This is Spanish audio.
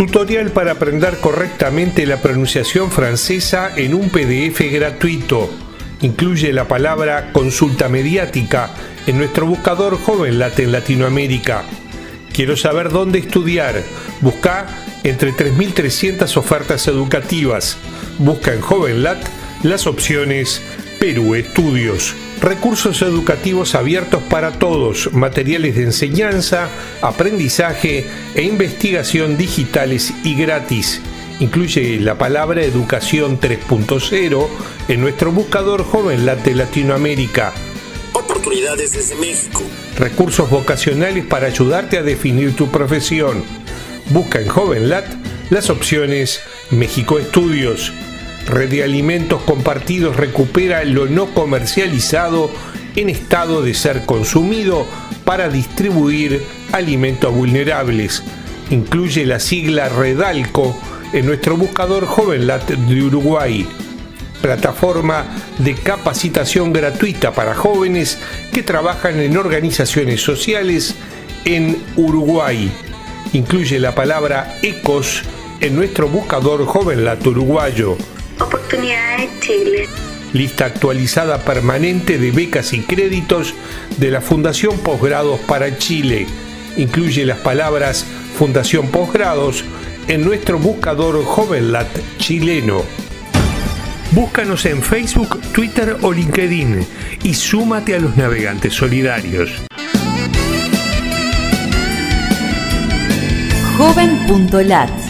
Tutorial para aprender correctamente la pronunciación francesa en un PDF gratuito. Incluye la palabra consulta mediática en nuestro buscador JovenLat en Latinoamérica. Quiero saber dónde estudiar. Busca entre 3.300 ofertas educativas. Busca en JovenLat las opciones Perú Estudios. Recursos educativos abiertos para todos, materiales de enseñanza, aprendizaje e investigación digitales y gratis. Incluye la palabra Educación 3.0 en nuestro buscador JovenLat de Latinoamérica. Oportunidades desde México. Recursos vocacionales para ayudarte a definir tu profesión. Busca en JovenLat las opciones México Estudios. Red de Alimentos Compartidos recupera lo no comercializado en estado de ser consumido para distribuir alimentos vulnerables. Incluye la sigla Redalco en nuestro buscador JovenLat de Uruguay, plataforma de capacitación gratuita para jóvenes que trabajan en organizaciones sociales en Uruguay. Incluye la palabra ECOS en nuestro buscador JovenLat uruguayo. Oportunidades Chile. Lista actualizada permanente de becas y créditos de la Fundación Posgrados para Chile. Incluye las palabras Fundación Posgrados en nuestro buscador JovenLat chileno. Búscanos en Facebook, Twitter o LinkedIn y súmate a los navegantes solidarios. Joven.lat